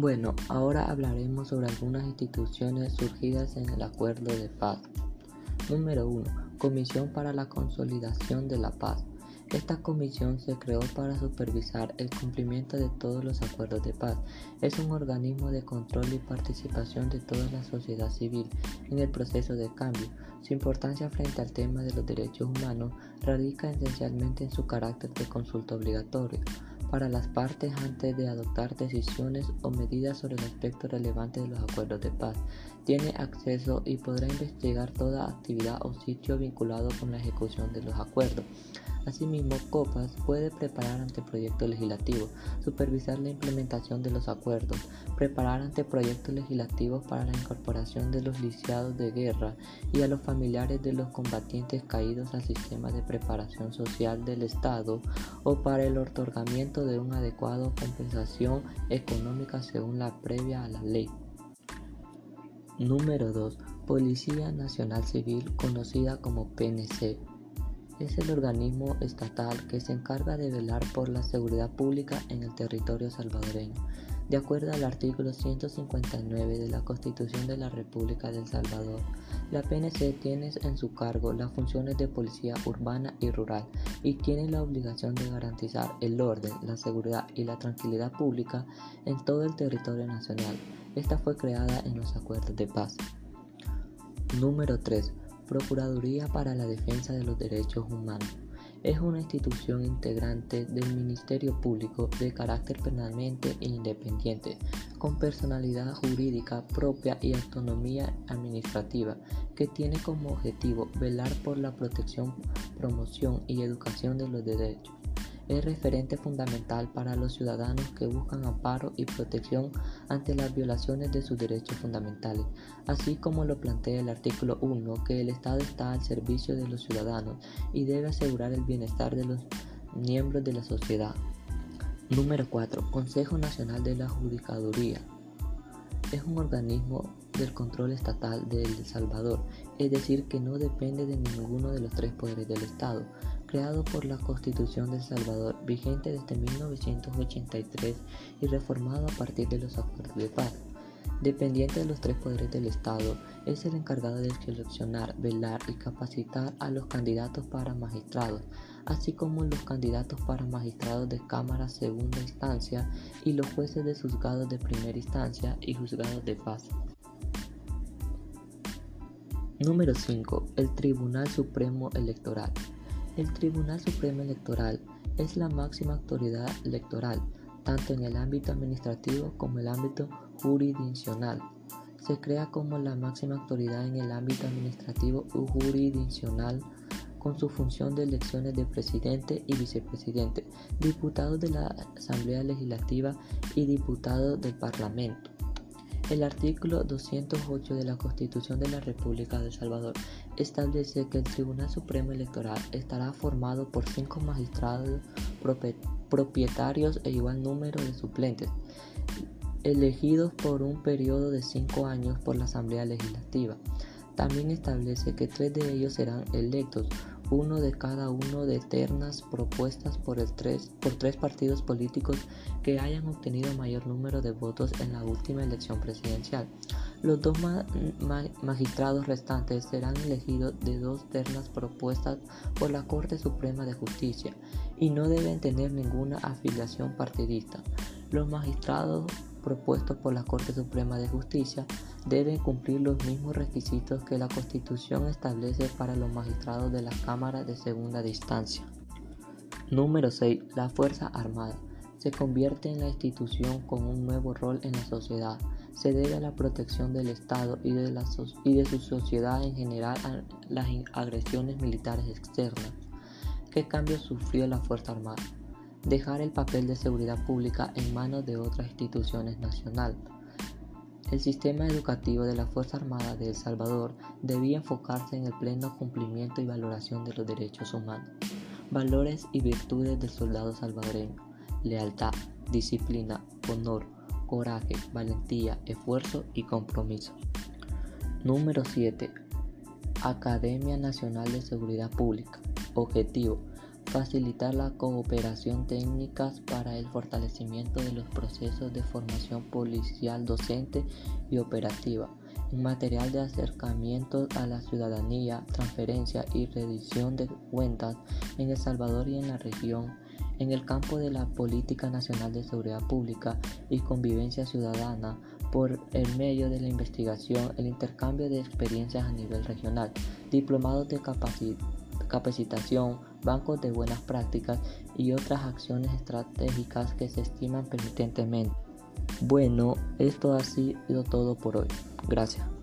Bueno, ahora hablaremos sobre algunas instituciones surgidas en el Acuerdo de Paz. Número 1. Comisión para la Consolidación de la Paz. Esta comisión se creó para supervisar el cumplimiento de todos los acuerdos de paz. Es un organismo de control y participación de toda la sociedad civil en el proceso de cambio. Su importancia frente al tema de los derechos humanos radica esencialmente en su carácter de consulta obligatoria para las partes antes de adoptar decisiones o medidas sobre el aspecto relevante de los acuerdos de paz. Tiene acceso y podrá investigar toda actividad o sitio vinculado con la ejecución de los acuerdos. Asimismo, COPAS puede preparar anteproyectos legislativos, supervisar la implementación de los acuerdos, preparar anteproyectos legislativos para la incorporación de los lisiados de guerra y a los familiares de los combatientes caídos al sistema de preparación social del Estado o para el otorgamiento de una adecuada compensación económica según la previa a la ley. Número 2. Policía Nacional Civil, conocida como PNC es el organismo estatal que se encarga de velar por la seguridad pública en el territorio salvadoreño. De acuerdo al artículo 159 de la Constitución de la República del Salvador, la PNC tiene en su cargo las funciones de policía urbana y rural y tiene la obligación de garantizar el orden, la seguridad y la tranquilidad pública en todo el territorio nacional. Esta fue creada en los acuerdos de paz. Número 3. Procuraduría para la Defensa de los Derechos Humanos. Es una institución integrante del Ministerio Público de carácter permanente e independiente, con personalidad jurídica propia y autonomía administrativa, que tiene como objetivo velar por la protección, promoción y educación de los derechos es referente fundamental para los ciudadanos que buscan amparo y protección ante las violaciones de sus derechos fundamentales, así como lo plantea el artículo 1, que el Estado está al servicio de los ciudadanos y debe asegurar el bienestar de los miembros de la sociedad. Número 4. Consejo Nacional de la Judicaduría. Es un organismo del control estatal de El Salvador, es decir, que no depende de ninguno de los tres poderes del Estado creado por la Constitución de El Salvador, vigente desde 1983 y reformado a partir de los acuerdos de paz. Dependiente de los tres poderes del Estado, es el encargado de seleccionar, velar y capacitar a los candidatos para magistrados, así como los candidatos para magistrados de Cámara Segunda Instancia y los jueces de juzgados de primera instancia y juzgados de paz. Número 5. El Tribunal Supremo Electoral. El Tribunal Supremo Electoral es la máxima autoridad electoral, tanto en el ámbito administrativo como en el ámbito jurisdiccional. Se crea como la máxima autoridad en el ámbito administrativo y jurisdiccional con su función de elecciones de presidente y vicepresidente, diputados de la Asamblea Legislativa y diputados del Parlamento. El artículo 208 de la Constitución de la República de El Salvador establece que el Tribunal Supremo Electoral estará formado por cinco magistrados propietarios e igual número de suplentes, elegidos por un periodo de cinco años por la Asamblea Legislativa. También establece que tres de ellos serán electos uno de cada uno de ternas propuestas por, tres, por tres partidos políticos que hayan obtenido mayor número de votos en la última elección presidencial. Los dos magistrados restantes serán elegidos de dos ternas propuestas por la Corte Suprema de Justicia y no deben tener ninguna afiliación partidista. Los magistrados propuestos por la Corte Suprema de Justicia deben cumplir los mismos requisitos que la Constitución establece para los magistrados de la Cámara de Segunda Distancia. Número 6. La Fuerza Armada. Se convierte en la institución con un nuevo rol en la sociedad. Se debe a la protección del Estado y de, y de su sociedad en general a las agresiones militares externas. ¿Qué cambios sufrió la Fuerza Armada? Dejar el papel de seguridad pública en manos de otras instituciones nacionales el sistema educativo de la Fuerza Armada de El Salvador debía enfocarse en el pleno cumplimiento y valoración de los derechos humanos, valores y virtudes del soldado salvadoreño, lealtad, disciplina, honor, coraje, valentía, esfuerzo y compromiso. Número 7. Academia Nacional de Seguridad Pública. Objetivo. Facilitar la cooperación técnicas para el fortalecimiento de los procesos de formación policial docente y operativa, material de acercamiento a la ciudadanía, transferencia y rendición de cuentas en El Salvador y en la región, en el campo de la Política Nacional de Seguridad Pública y Convivencia Ciudadana, por el medio de la investigación, el intercambio de experiencias a nivel regional, diplomados de capacitación, bancos de buenas prácticas y otras acciones estratégicas que se estiman permitentemente. Bueno, esto ha sido todo por hoy. Gracias.